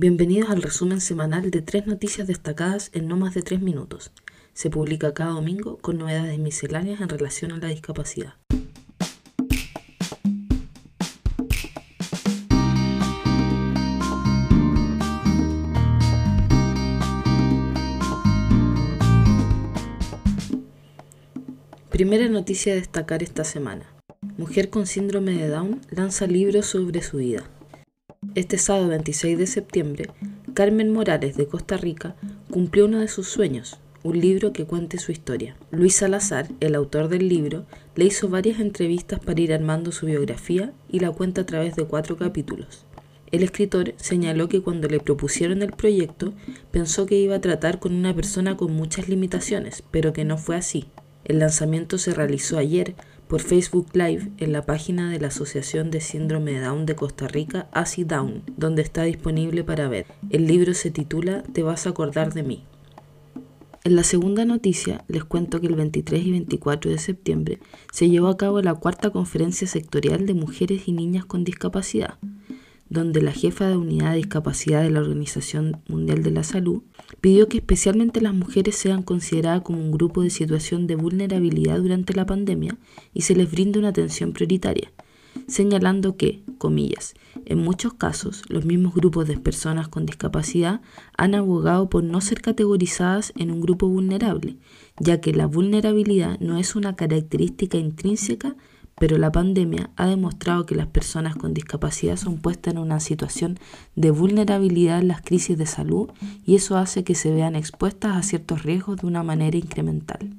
Bienvenidos al resumen semanal de tres noticias destacadas en no más de tres minutos. Se publica cada domingo con novedades misceláneas en relación a la discapacidad. Primera noticia a destacar esta semana. Mujer con síndrome de Down lanza libros sobre su vida. Este sábado 26 de septiembre, Carmen Morales de Costa Rica cumplió uno de sus sueños, un libro que cuente su historia. Luis Salazar, el autor del libro, le hizo varias entrevistas para ir armando su biografía y la cuenta a través de cuatro capítulos. El escritor señaló que cuando le propusieron el proyecto pensó que iba a tratar con una persona con muchas limitaciones, pero que no fue así. El lanzamiento se realizó ayer por Facebook Live en la página de la Asociación de Síndrome de Down de Costa Rica, ASI Down, donde está disponible para ver. El libro se titula Te vas a acordar de mí. En la segunda noticia les cuento que el 23 y 24 de septiembre se llevó a cabo la cuarta conferencia sectorial de mujeres y niñas con discapacidad donde la jefa de unidad de discapacidad de la Organización Mundial de la Salud pidió que especialmente las mujeres sean consideradas como un grupo de situación de vulnerabilidad durante la pandemia y se les brinde una atención prioritaria, señalando que, comillas, en muchos casos los mismos grupos de personas con discapacidad han abogado por no ser categorizadas en un grupo vulnerable, ya que la vulnerabilidad no es una característica intrínseca pero la pandemia ha demostrado que las personas con discapacidad son puestas en una situación de vulnerabilidad en las crisis de salud y eso hace que se vean expuestas a ciertos riesgos de una manera incremental.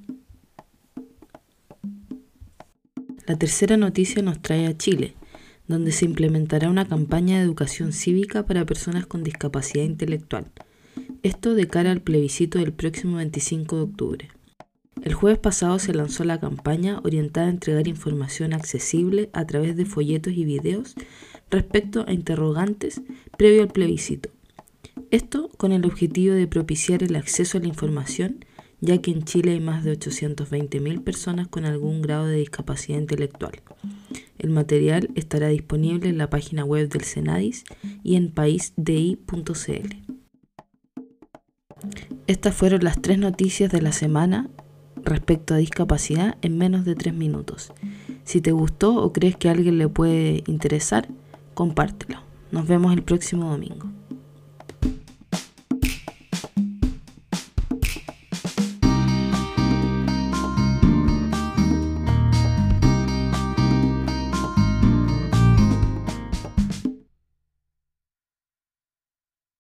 La tercera noticia nos trae a Chile, donde se implementará una campaña de educación cívica para personas con discapacidad intelectual. Esto de cara al plebiscito del próximo 25 de octubre. El jueves pasado se lanzó la campaña orientada a entregar información accesible a través de folletos y videos respecto a interrogantes previo al plebiscito. Esto con el objetivo de propiciar el acceso a la información, ya que en Chile hay más de 820.000 personas con algún grado de discapacidad intelectual. El material estará disponible en la página web del Senadis y en paisdi.cl. Estas fueron las tres noticias de la semana respecto a discapacidad en menos de 3 minutos. Si te gustó o crees que a alguien le puede interesar, compártelo. Nos vemos el próximo domingo.